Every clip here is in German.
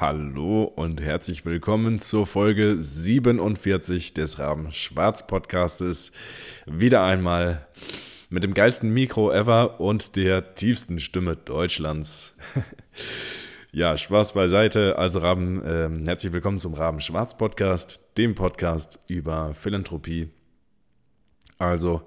Hallo und herzlich willkommen zur Folge 47 des Raben Schwarz Podcastes. Wieder einmal mit dem geilsten Mikro ever und der tiefsten Stimme Deutschlands. ja, Spaß beiseite. Also Raben, äh, herzlich willkommen zum Raben Schwarz Podcast, dem Podcast über Philanthropie. Also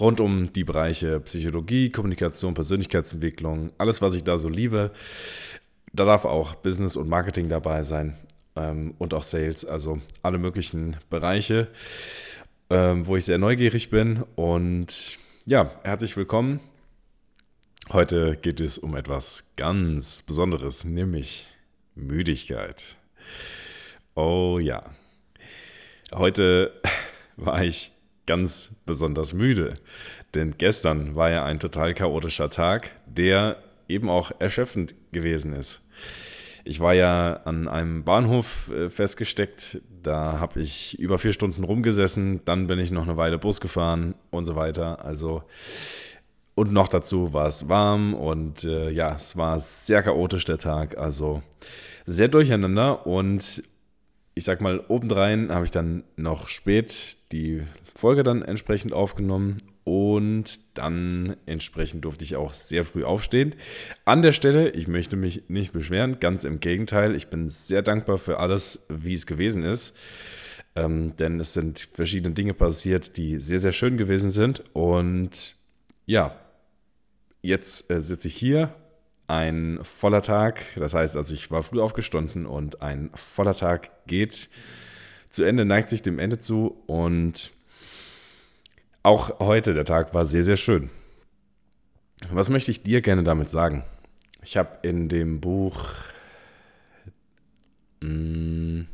rund um die Bereiche Psychologie, Kommunikation, Persönlichkeitsentwicklung, alles, was ich da so liebe. Da darf auch Business und Marketing dabei sein ähm, und auch Sales, also alle möglichen Bereiche, ähm, wo ich sehr neugierig bin. Und ja, herzlich willkommen. Heute geht es um etwas ganz Besonderes, nämlich Müdigkeit. Oh ja. Heute war ich ganz besonders müde, denn gestern war ja ein total chaotischer Tag, der eben auch erschöpfend gewesen ist. Ich war ja an einem Bahnhof äh, festgesteckt, da habe ich über vier Stunden rumgesessen, dann bin ich noch eine Weile Bus gefahren und so weiter. Also und noch dazu war es warm und äh, ja, es war sehr chaotisch der Tag, also sehr durcheinander und ich sag mal, obendrein habe ich dann noch spät die Folge dann entsprechend aufgenommen und dann entsprechend durfte ich auch sehr früh aufstehen. An der Stelle, ich möchte mich nicht beschweren, ganz im Gegenteil, ich bin sehr dankbar für alles, wie es gewesen ist. Ähm, denn es sind verschiedene Dinge passiert, die sehr, sehr schön gewesen sind. Und ja, jetzt äh, sitze ich hier, ein voller Tag. Das heißt also, ich war früh aufgestanden und ein voller Tag geht zu Ende, neigt sich dem Ende zu und auch heute, der Tag war sehr, sehr schön. Was möchte ich dir gerne damit sagen? Ich habe in dem Buch mh, hm,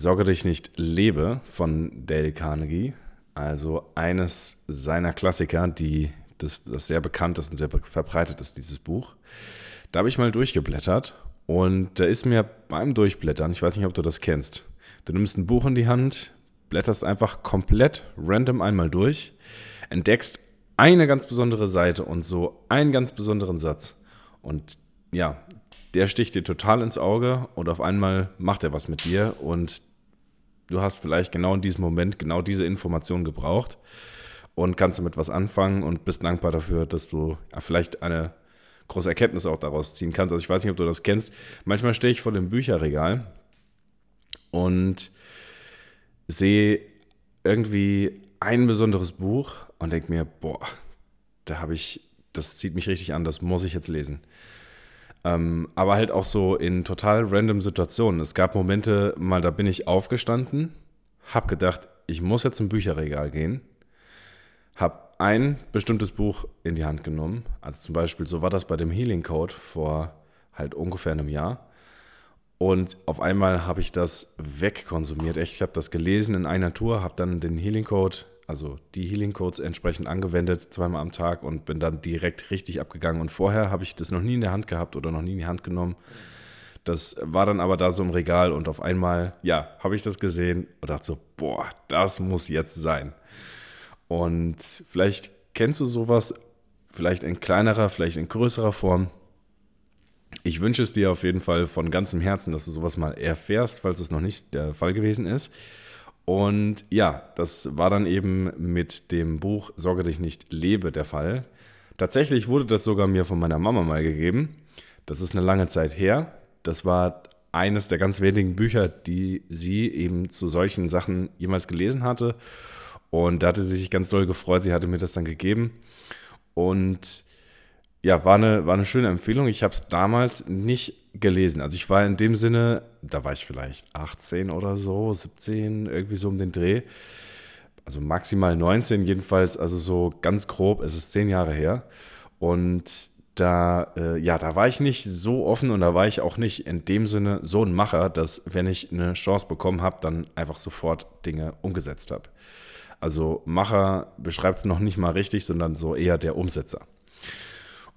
Sorge dich nicht, lebe von Dale Carnegie, also eines seiner Klassiker, die das, das sehr bekannt ist und sehr verbreitet ist, dieses Buch. Da habe ich mal durchgeblättert und da ist mir beim Durchblättern, ich weiß nicht, ob du das kennst, du nimmst ein Buch in die Hand, blätterst einfach komplett random einmal durch, entdeckst eine ganz besondere Seite und so einen ganz besonderen Satz. Und ja, der sticht dir total ins Auge und auf einmal macht er was mit dir und du hast vielleicht genau in diesem Moment genau diese Information gebraucht und kannst damit was anfangen und bist dankbar dafür, dass du ja, vielleicht eine große Erkenntnis auch daraus ziehen kannst. Also ich weiß nicht, ob du das kennst. Manchmal stehe ich vor dem Bücherregal und sehe irgendwie ein besonderes Buch und denke mir, boah, da habe ich, das zieht mich richtig an, das muss ich jetzt lesen. Ähm, aber halt auch so in total random Situationen. Es gab Momente, mal da bin ich aufgestanden, habe gedacht, ich muss jetzt zum Bücherregal gehen, habe ein bestimmtes Buch in die Hand genommen. Also zum Beispiel, so war das bei dem Healing Code vor halt ungefähr einem Jahr. Und auf einmal habe ich das wegkonsumiert. Echt, ich habe das gelesen in einer Tour, habe dann den Healing Code, also die Healing Codes entsprechend angewendet, zweimal am Tag und bin dann direkt richtig abgegangen. Und vorher habe ich das noch nie in der Hand gehabt oder noch nie in die Hand genommen. Das war dann aber da so im Regal und auf einmal, ja, habe ich das gesehen und dachte so, boah, das muss jetzt sein. Und vielleicht kennst du sowas, vielleicht in kleinerer, vielleicht in größerer Form ich wünsche es dir auf jeden Fall von ganzem Herzen, dass du sowas mal erfährst, falls es noch nicht der Fall gewesen ist. Und ja, das war dann eben mit dem Buch Sorge dich nicht, lebe der Fall. Tatsächlich wurde das sogar mir von meiner Mama mal gegeben. Das ist eine lange Zeit her. Das war eines der ganz wenigen Bücher, die sie eben zu solchen Sachen jemals gelesen hatte. Und da hatte sie sich ganz doll gefreut. Sie hatte mir das dann gegeben. Und ja, war eine, war eine schöne Empfehlung. Ich habe es damals nicht gelesen. Also ich war in dem Sinne, da war ich vielleicht 18 oder so, 17, irgendwie so um den Dreh. Also maximal 19 jedenfalls, also so ganz grob, es ist zehn Jahre her. Und da, äh, ja, da war ich nicht so offen und da war ich auch nicht in dem Sinne so ein Macher, dass wenn ich eine Chance bekommen habe, dann einfach sofort Dinge umgesetzt habe. Also Macher beschreibt es noch nicht mal richtig, sondern so eher der Umsetzer.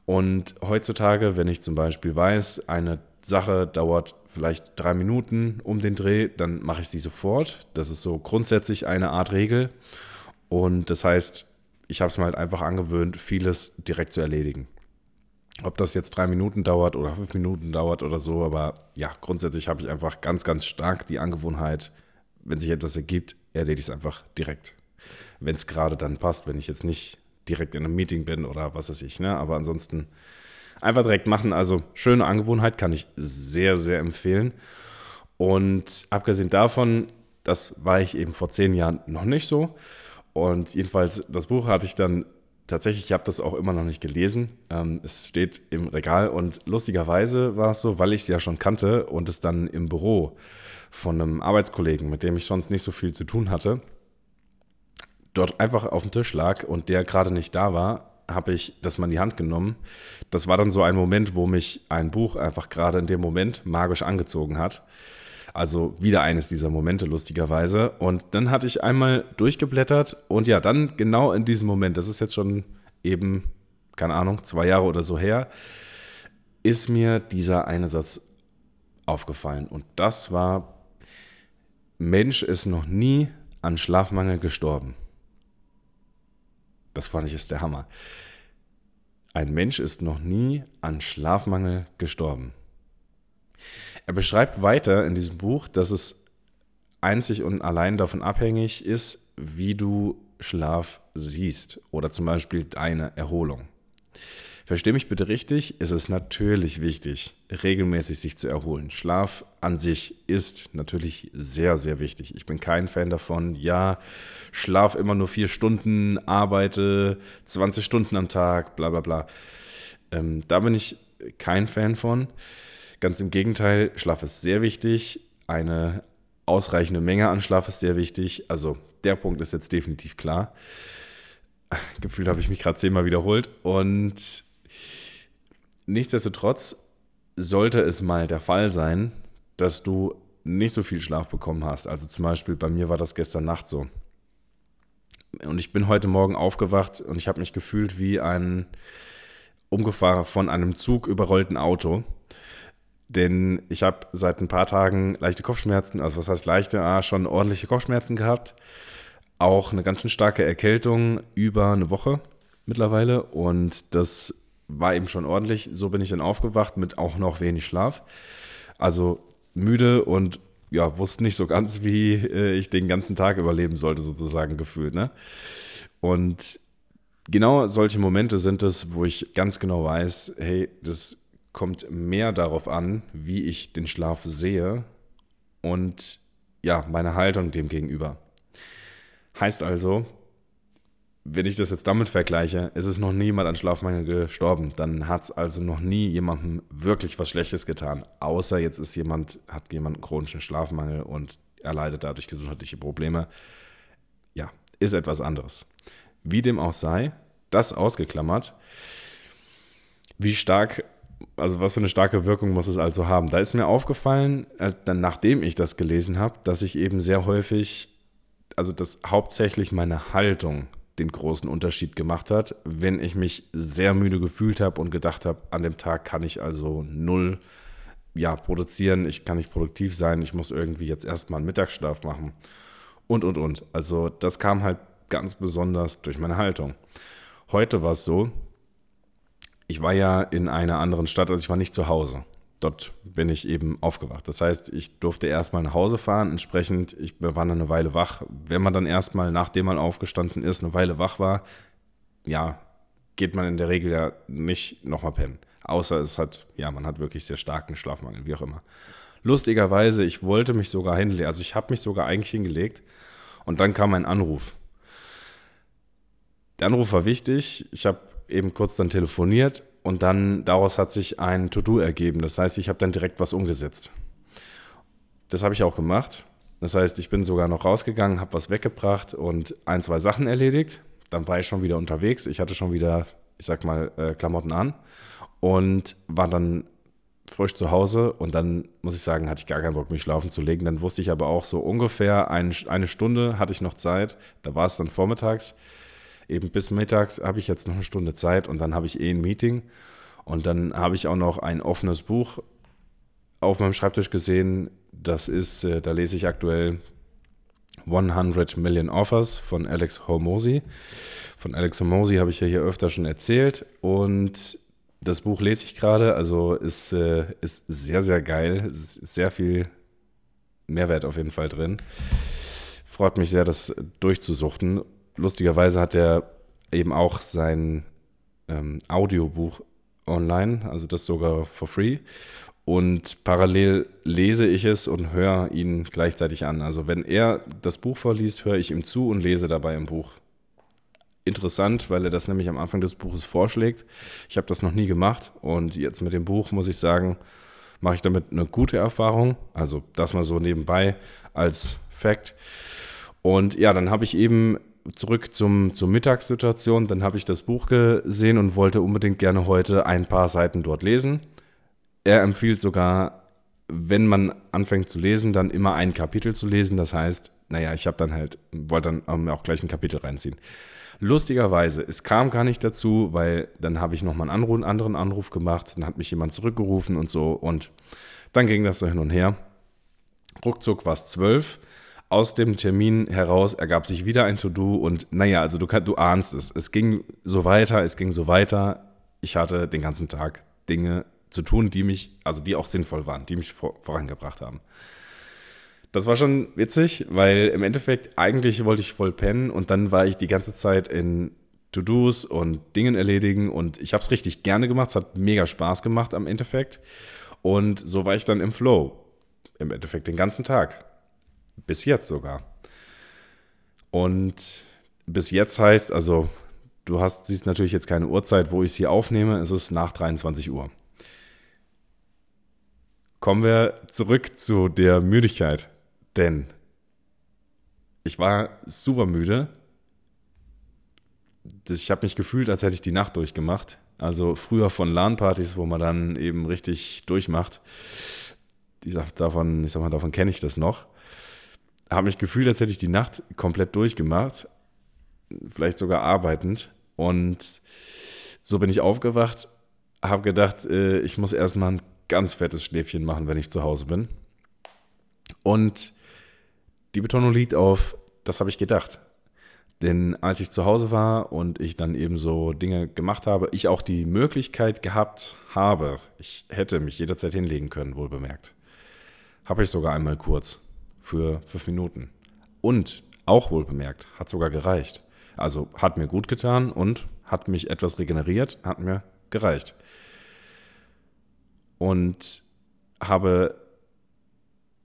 Und heutzutage, wenn ich zum Beispiel weiß, eine Sache dauert vielleicht drei Minuten um den Dreh, dann mache ich sie sofort. Das ist so grundsätzlich eine Art Regel. Und das heißt, ich habe es mir halt einfach angewöhnt, vieles direkt zu erledigen. Ob das jetzt drei Minuten dauert oder fünf Minuten dauert oder so, aber ja, grundsätzlich habe ich einfach ganz, ganz stark die Angewohnheit, wenn sich etwas ergibt, erledige ich es einfach direkt. Wenn es gerade dann passt, wenn ich jetzt nicht direkt in einem Meeting bin oder was weiß ich, ne? Aber ansonsten einfach direkt machen. Also schöne Angewohnheit, kann ich sehr, sehr empfehlen. Und abgesehen davon, das war ich eben vor zehn Jahren noch nicht so. Und jedenfalls, das Buch hatte ich dann tatsächlich, ich habe das auch immer noch nicht gelesen. Ähm, es steht im Regal und lustigerweise war es so, weil ich es ja schon kannte und es dann im Büro von einem Arbeitskollegen, mit dem ich sonst nicht so viel zu tun hatte, dort einfach auf dem Tisch lag und der gerade nicht da war, habe ich das mal in die Hand genommen. Das war dann so ein Moment, wo mich ein Buch einfach gerade in dem Moment magisch angezogen hat. Also wieder eines dieser Momente, lustigerweise. Und dann hatte ich einmal durchgeblättert und ja, dann genau in diesem Moment, das ist jetzt schon eben, keine Ahnung, zwei Jahre oder so her, ist mir dieser eine Satz aufgefallen. Und das war, Mensch ist noch nie an Schlafmangel gestorben. Das fand ich ist der Hammer. Ein Mensch ist noch nie an Schlafmangel gestorben. Er beschreibt weiter in diesem Buch, dass es einzig und allein davon abhängig ist, wie du Schlaf siehst oder zum Beispiel deine Erholung. Versteh mich bitte richtig, es ist natürlich wichtig, regelmäßig sich zu erholen. Schlaf an sich ist natürlich sehr, sehr wichtig. Ich bin kein Fan davon, ja, schlaf immer nur vier Stunden, arbeite 20 Stunden am Tag, bla bla bla. Ähm, da bin ich kein Fan von. Ganz im Gegenteil, Schlaf ist sehr wichtig. Eine ausreichende Menge an Schlaf ist sehr wichtig. Also der Punkt ist jetzt definitiv klar. Gefühlt habe ich mich gerade zehnmal wiederholt. Und nichtsdestotrotz sollte es mal der Fall sein, dass du nicht so viel Schlaf bekommen hast. Also zum Beispiel bei mir war das gestern Nacht so. Und ich bin heute Morgen aufgewacht und ich habe mich gefühlt wie ein umgefahren von einem Zug überrollten Auto. Denn ich habe seit ein paar Tagen leichte Kopfschmerzen, also was heißt leichte, ah, schon ordentliche Kopfschmerzen gehabt. Auch eine ganz schön starke Erkältung über eine Woche mittlerweile. Und das war eben schon ordentlich. So bin ich dann aufgewacht mit auch noch wenig Schlaf. Also müde und ja, wusste nicht so ganz, wie äh, ich den ganzen Tag überleben sollte, sozusagen gefühlt. Ne? Und genau solche Momente sind es, wo ich ganz genau weiß, hey, das kommt mehr darauf an, wie ich den Schlaf sehe und ja, meine Haltung dem gegenüber. Heißt also, wenn ich das jetzt damit vergleiche, ist es noch niemand an Schlafmangel gestorben. Dann hat es also noch nie jemandem wirklich was Schlechtes getan. Außer jetzt ist jemand, hat jemand einen chronischen Schlafmangel und erleidet dadurch gesundheitliche Probleme. Ja, ist etwas anderes. Wie dem auch sei, das ausgeklammert, wie stark also was für eine starke Wirkung muss es also haben. Da ist mir aufgefallen, äh, dann nachdem ich das gelesen habe, dass ich eben sehr häufig, also dass hauptsächlich meine Haltung den großen Unterschied gemacht hat, wenn ich mich sehr müde gefühlt habe und gedacht habe, an dem Tag kann ich also null ja, produzieren, ich kann nicht produktiv sein, ich muss irgendwie jetzt erstmal einen Mittagsschlaf machen und und und. Also das kam halt ganz besonders durch meine Haltung. Heute war es so, ich war ja in einer anderen Stadt, also ich war nicht zu Hause. Dort bin ich eben aufgewacht. Das heißt, ich durfte erstmal nach Hause fahren. Entsprechend, ich war dann eine Weile wach. Wenn man dann erstmal, nachdem man aufgestanden ist, eine Weile wach war, ja, geht man in der Regel ja nicht nochmal pennen. Außer es hat, ja, man hat wirklich sehr starken Schlafmangel, wie auch immer. Lustigerweise, ich wollte mich sogar hinlegen, also ich habe mich sogar eigentlich hingelegt und dann kam ein Anruf. Der Anruf war wichtig. Ich habe eben kurz dann telefoniert und dann daraus hat sich ein To-Do ergeben. Das heißt, ich habe dann direkt was umgesetzt. Das habe ich auch gemacht. Das heißt, ich bin sogar noch rausgegangen, habe was weggebracht und ein, zwei Sachen erledigt. Dann war ich schon wieder unterwegs. Ich hatte schon wieder, ich sag mal, äh, Klamotten an und war dann frisch zu Hause und dann muss ich sagen, hatte ich gar keinen Bock, mich schlafen zu legen. Dann wusste ich aber auch so ungefähr ein, eine Stunde hatte ich noch Zeit. Da war es dann vormittags eben bis mittags habe ich jetzt noch eine Stunde Zeit und dann habe ich eh ein Meeting. Und dann habe ich auch noch ein offenes Buch auf meinem Schreibtisch gesehen. Das ist, äh, da lese ich aktuell 100 Million Offers von Alex Hormozy. Von Alex Hormozy habe ich ja hier öfter schon erzählt. Und Das Buch lese ich gerade, also ist, äh, ist sehr, sehr geil. Ist sehr viel Mehrwert auf jeden Fall drin. Freut mich sehr, das durchzusuchten. Lustigerweise hat er eben auch sein ähm, Audiobuch online, also das sogar for free. Und parallel lese ich es und höre ihn gleichzeitig an. Also wenn er das Buch vorliest, höre ich ihm zu und lese dabei im Buch. Interessant, weil er das nämlich am Anfang des Buches vorschlägt. Ich habe das noch nie gemacht und jetzt mit dem Buch muss ich sagen, mache ich damit eine gute Erfahrung. Also das mal so nebenbei als Fact. Und ja, dann habe ich eben zurück zum, zur Mittagssituation, dann habe ich das Buch gesehen und wollte unbedingt gerne heute ein paar Seiten dort lesen. Er empfiehlt sogar, wenn man anfängt zu lesen, dann immer ein Kapitel zu lesen. Das heißt, naja, ich habe dann halt, wollte dann auch gleich ein Kapitel reinziehen. Lustigerweise, es kam gar nicht dazu, weil dann habe ich nochmal einen, einen anderen Anruf gemacht, dann hat mich jemand zurückgerufen und so und dann ging das so hin und her. Ruckzuck war es zwölf. Aus dem Termin heraus ergab sich wieder ein To-Do und naja, also du, du ahnst es. Es ging so weiter, es ging so weiter. Ich hatte den ganzen Tag Dinge zu tun, die mich, also die auch sinnvoll waren, die mich vor, vorangebracht haben. Das war schon witzig, weil im Endeffekt eigentlich wollte ich voll pennen und dann war ich die ganze Zeit in To-Dos und Dingen erledigen und ich habe es richtig gerne gemacht. Es hat mega Spaß gemacht am Endeffekt. Und so war ich dann im Flow. Im Endeffekt den ganzen Tag. Bis jetzt sogar. Und bis jetzt heißt, also du hast, siehst natürlich jetzt keine Uhrzeit, wo ich es hier aufnehme. Es ist nach 23 Uhr. Kommen wir zurück zu der Müdigkeit. Denn ich war super müde. Ich habe mich gefühlt, als hätte ich die Nacht durchgemacht. Also früher von LAN-Partys, wo man dann eben richtig durchmacht. Ich sag, davon, ich sag mal, davon kenne ich das noch. Habe mich gefühlt, als hätte ich die Nacht komplett durchgemacht. Vielleicht sogar arbeitend. Und so bin ich aufgewacht, habe gedacht, äh, ich muss erstmal ein ganz fettes Schläfchen machen, wenn ich zu Hause bin. Und die Betonung liegt auf, das habe ich gedacht. Denn als ich zu Hause war und ich dann eben so Dinge gemacht habe, ich auch die Möglichkeit gehabt habe, ich hätte mich jederzeit hinlegen können, wohl bemerkt. Habe ich sogar einmal kurz für fünf Minuten. Und auch wohl bemerkt, hat sogar gereicht. Also hat mir gut getan und hat mich etwas regeneriert, hat mir gereicht. Und habe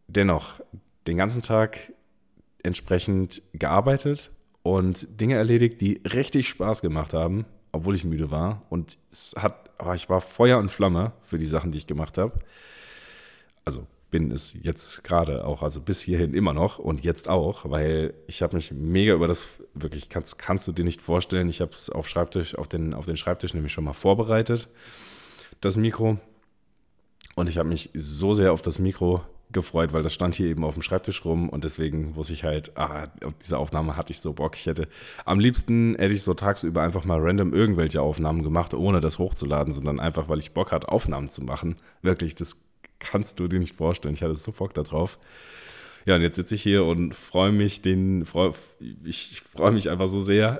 dennoch den ganzen Tag entsprechend gearbeitet und Dinge erledigt, die richtig Spaß gemacht haben, obwohl ich müde war. Und es hat, aber ich war Feuer und Flamme für die Sachen, die ich gemacht habe. Also bin es jetzt gerade auch, also bis hierhin immer noch und jetzt auch, weil ich habe mich mega über das, wirklich, kannst, kannst du dir nicht vorstellen, ich habe es auf Schreibtisch, auf den, auf den Schreibtisch nämlich schon mal vorbereitet, das Mikro. Und ich habe mich so sehr auf das Mikro gefreut, weil das stand hier eben auf dem Schreibtisch rum und deswegen wusste ich halt, ah, auf diese Aufnahme hatte ich so Bock. Ich hätte am liebsten hätte ich so tagsüber einfach mal random irgendwelche Aufnahmen gemacht, ohne das hochzuladen, sondern einfach, weil ich Bock hatte, Aufnahmen zu machen. Wirklich, das kannst du dir nicht vorstellen. Ich hatte so Bock darauf. Ja, und jetzt sitze ich hier und freue mich, den, freu, ich freue mich einfach so sehr.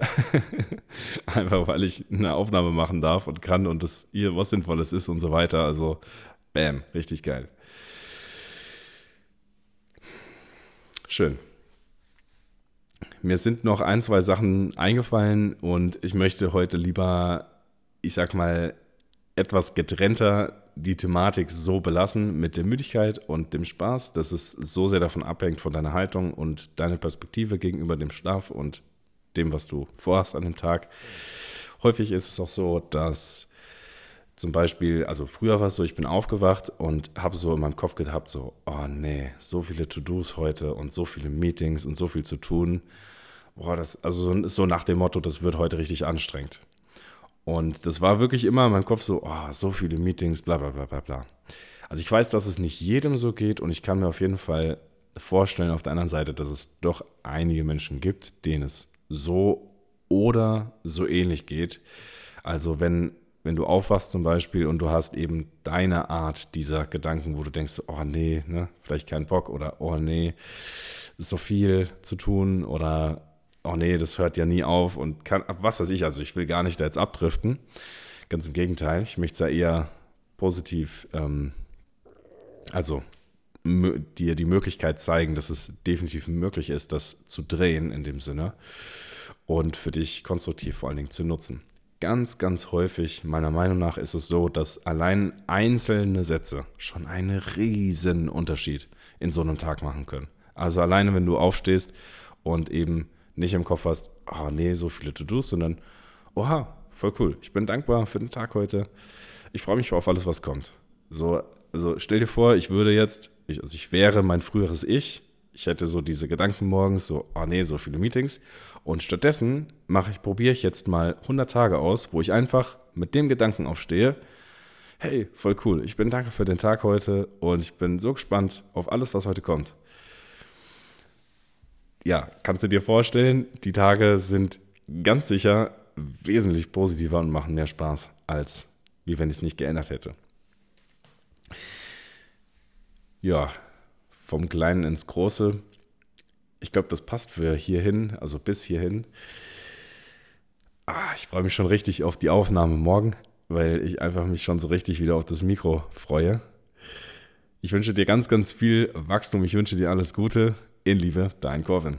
einfach, weil ich eine Aufnahme machen darf und kann und das hier was Sinnvolles ist und so weiter. Also, bam, richtig geil. Schön. Mir sind noch ein, zwei Sachen eingefallen und ich möchte heute lieber, ich sag mal, etwas getrennter die Thematik so belassen mit der Müdigkeit und dem Spaß, dass es so sehr davon abhängt von deiner Haltung und deiner Perspektive gegenüber dem Schlaf und dem, was du vorhast an dem Tag. Häufig ist es auch so, dass zum Beispiel, also früher war es so, ich bin aufgewacht und habe so in meinem Kopf gehabt, so, oh nee, so viele To-Dos heute und so viele Meetings und so viel zu tun. Boah, das, also so nach dem Motto, das wird heute richtig anstrengend. Und das war wirklich immer in meinem Kopf so, oh, so viele Meetings, bla bla bla bla bla. Also ich weiß, dass es nicht jedem so geht und ich kann mir auf jeden Fall vorstellen auf der anderen Seite, dass es doch einige Menschen gibt, denen es so oder so ähnlich geht. Also wenn wenn du aufwachst zum Beispiel und du hast eben deine Art dieser Gedanken, wo du denkst, oh nee, ne, vielleicht kein Bock oder oh nee, ist so viel zu tun oder oh nee, das hört ja nie auf und kann, was weiß ich, also ich will gar nicht da jetzt abdriften. Ganz im Gegenteil, ich möchte es ja eher positiv, ähm, also dir die Möglichkeit zeigen, dass es definitiv möglich ist, das zu drehen in dem Sinne und für dich konstruktiv vor allen Dingen zu nutzen. Ganz, ganz häufig, meiner Meinung nach, ist es so, dass allein einzelne Sätze schon einen riesen Unterschied in so einem Tag machen können. Also alleine, wenn du aufstehst und eben nicht im Kopf hast, oh nee, so viele To-Dos, sondern, oha, voll cool, ich bin dankbar für den Tag heute. Ich freue mich auf alles, was kommt. So, also stell dir vor, ich würde jetzt, ich, also ich wäre mein früheres Ich, ich hätte so diese Gedanken morgens, so, oh nee, so viele Meetings und stattdessen mache ich, probiere ich jetzt mal 100 Tage aus, wo ich einfach mit dem Gedanken aufstehe, hey, voll cool, ich bin danke für den Tag heute und ich bin so gespannt auf alles, was heute kommt. Ja, kannst du dir vorstellen, die Tage sind ganz sicher wesentlich positiver und machen mehr Spaß, als wie wenn ich es nicht geändert hätte. Ja, vom Kleinen ins Große ich glaube, das passt für hierhin, also bis hierhin. Ah, ich freue mich schon richtig auf die Aufnahme morgen, weil ich einfach mich schon so richtig wieder auf das Mikro freue. Ich wünsche dir ganz, ganz viel Wachstum. Ich wünsche dir alles Gute. In Liebe, dein Corvin.